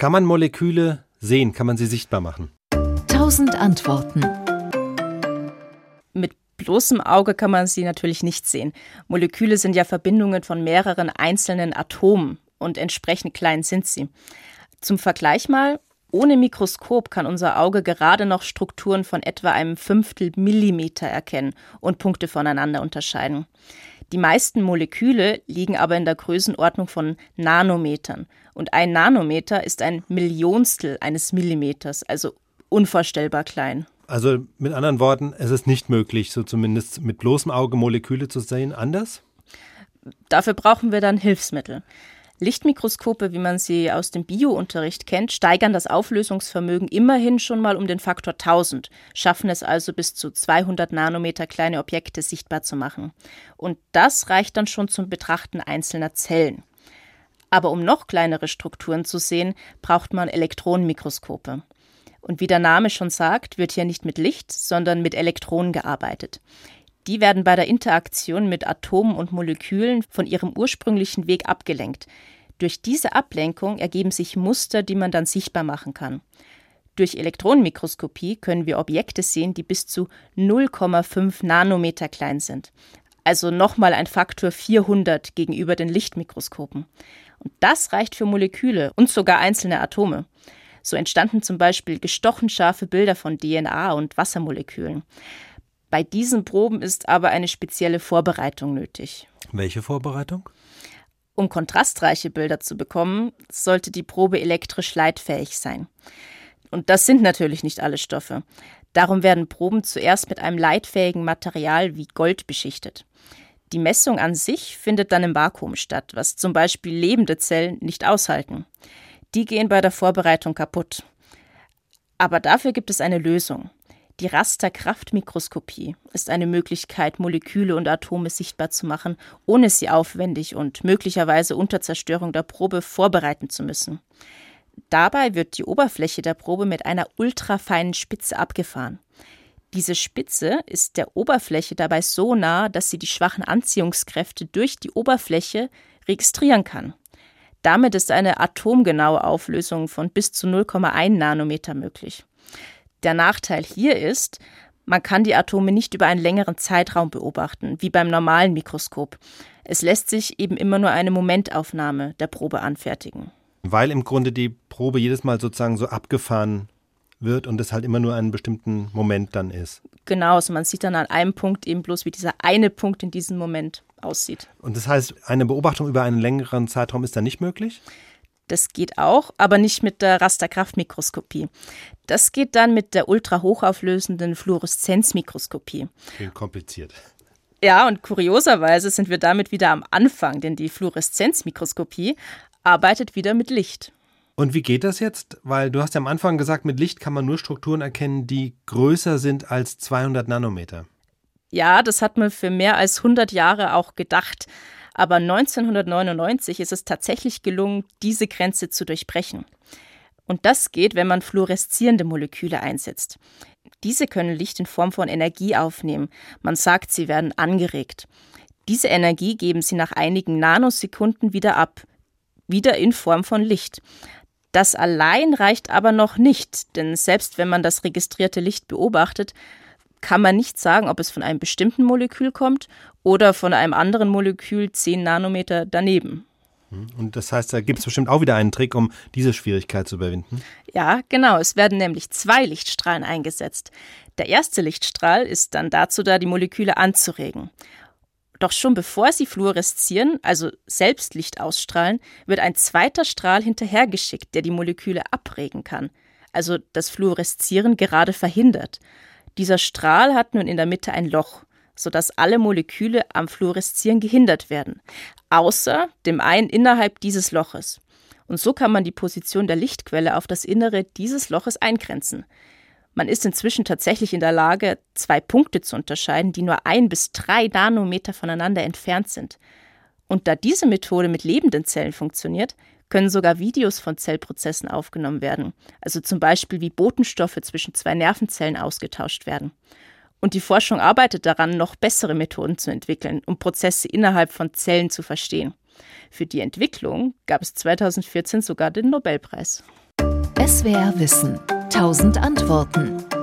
Kann man Moleküle sehen? Kann man sie sichtbar machen? Tausend Antworten. Mit bloßem Auge kann man sie natürlich nicht sehen. Moleküle sind ja Verbindungen von mehreren einzelnen Atomen und entsprechend klein sind sie. Zum Vergleich mal, ohne Mikroskop kann unser Auge gerade noch Strukturen von etwa einem Fünftel Millimeter erkennen und Punkte voneinander unterscheiden. Die meisten Moleküle liegen aber in der Größenordnung von Nanometern. Und ein Nanometer ist ein Millionstel eines Millimeters, also unvorstellbar klein. Also mit anderen Worten, es ist nicht möglich, so zumindest mit bloßem Auge Moleküle zu sehen. Anders? Dafür brauchen wir dann Hilfsmittel. Lichtmikroskope, wie man sie aus dem Biounterricht kennt, steigern das Auflösungsvermögen immerhin schon mal um den Faktor 1000, schaffen es also bis zu 200 Nanometer kleine Objekte sichtbar zu machen. Und das reicht dann schon zum Betrachten einzelner Zellen. Aber um noch kleinere Strukturen zu sehen, braucht man Elektronenmikroskope. Und wie der Name schon sagt, wird hier nicht mit Licht, sondern mit Elektronen gearbeitet. Die werden bei der Interaktion mit Atomen und Molekülen von ihrem ursprünglichen Weg abgelenkt. Durch diese Ablenkung ergeben sich Muster, die man dann sichtbar machen kann. Durch Elektronenmikroskopie können wir Objekte sehen, die bis zu 0,5 Nanometer klein sind. Also nochmal ein Faktor 400 gegenüber den Lichtmikroskopen. Und das reicht für Moleküle und sogar einzelne Atome. So entstanden zum Beispiel gestochen scharfe Bilder von DNA und Wassermolekülen. Bei diesen Proben ist aber eine spezielle Vorbereitung nötig. Welche Vorbereitung? Um kontrastreiche Bilder zu bekommen, sollte die Probe elektrisch leitfähig sein. Und das sind natürlich nicht alle Stoffe. Darum werden Proben zuerst mit einem leitfähigen Material wie Gold beschichtet. Die Messung an sich findet dann im Vakuum statt, was zum Beispiel lebende Zellen nicht aushalten. Die gehen bei der Vorbereitung kaputt. Aber dafür gibt es eine Lösung. Die Rasterkraftmikroskopie ist eine Möglichkeit, Moleküle und Atome sichtbar zu machen, ohne sie aufwendig und möglicherweise unter Zerstörung der Probe vorbereiten zu müssen. Dabei wird die Oberfläche der Probe mit einer ultrafeinen Spitze abgefahren. Diese Spitze ist der Oberfläche dabei so nah, dass sie die schwachen Anziehungskräfte durch die Oberfläche registrieren kann. Damit ist eine atomgenaue Auflösung von bis zu 0,1 Nanometer möglich. Der Nachteil hier ist, man kann die Atome nicht über einen längeren Zeitraum beobachten, wie beim normalen Mikroskop. Es lässt sich eben immer nur eine Momentaufnahme der Probe anfertigen. Weil im Grunde die Probe jedes Mal sozusagen so abgefahren wird und es halt immer nur einen bestimmten Moment dann ist. Genau, also man sieht dann an einem Punkt eben bloß, wie dieser eine Punkt in diesem Moment aussieht. Und das heißt, eine Beobachtung über einen längeren Zeitraum ist dann nicht möglich? Das geht auch, aber nicht mit der Rasterkraftmikroskopie. Das geht dann mit der ultrahochauflösenden Fluoreszenzmikroskopie. Klingt kompliziert. Ja, und kurioserweise sind wir damit wieder am Anfang, denn die Fluoreszenzmikroskopie arbeitet wieder mit Licht. Und wie geht das jetzt? Weil du hast ja am Anfang gesagt, mit Licht kann man nur Strukturen erkennen, die größer sind als 200 Nanometer. Ja, das hat man für mehr als 100 Jahre auch gedacht. Aber 1999 ist es tatsächlich gelungen, diese Grenze zu durchbrechen. Und das geht, wenn man fluoreszierende Moleküle einsetzt. Diese können Licht in Form von Energie aufnehmen. Man sagt, sie werden angeregt. Diese Energie geben sie nach einigen Nanosekunden wieder ab, wieder in Form von Licht. Das allein reicht aber noch nicht, denn selbst wenn man das registrierte Licht beobachtet, kann man nicht sagen, ob es von einem bestimmten Molekül kommt oder von einem anderen Molekül 10 Nanometer daneben. Hm, und das heißt, da gibt es bestimmt auch wieder einen Trick, um diese Schwierigkeit zu überwinden. Ja, genau. Es werden nämlich zwei Lichtstrahlen eingesetzt. Der erste Lichtstrahl ist dann dazu da, die Moleküle anzuregen. Doch schon bevor sie fluoreszieren, also selbst Licht ausstrahlen, wird ein zweiter Strahl hinterhergeschickt, der die Moleküle abregen kann, also das Fluoreszieren gerade verhindert. Dieser Strahl hat nun in der Mitte ein Loch, sodass alle Moleküle am Fluoreszieren gehindert werden, außer dem einen innerhalb dieses Loches. Und so kann man die Position der Lichtquelle auf das Innere dieses Loches eingrenzen. Man ist inzwischen tatsächlich in der Lage, zwei Punkte zu unterscheiden, die nur ein bis drei Nanometer voneinander entfernt sind. Und da diese Methode mit lebenden Zellen funktioniert, können sogar Videos von Zellprozessen aufgenommen werden, also zum Beispiel wie Botenstoffe zwischen zwei Nervenzellen ausgetauscht werden. Und die Forschung arbeitet daran, noch bessere Methoden zu entwickeln, um Prozesse innerhalb von Zellen zu verstehen. Für die Entwicklung gab es 2014 sogar den Nobelpreis. SWR Wissen. 1000 Antworten.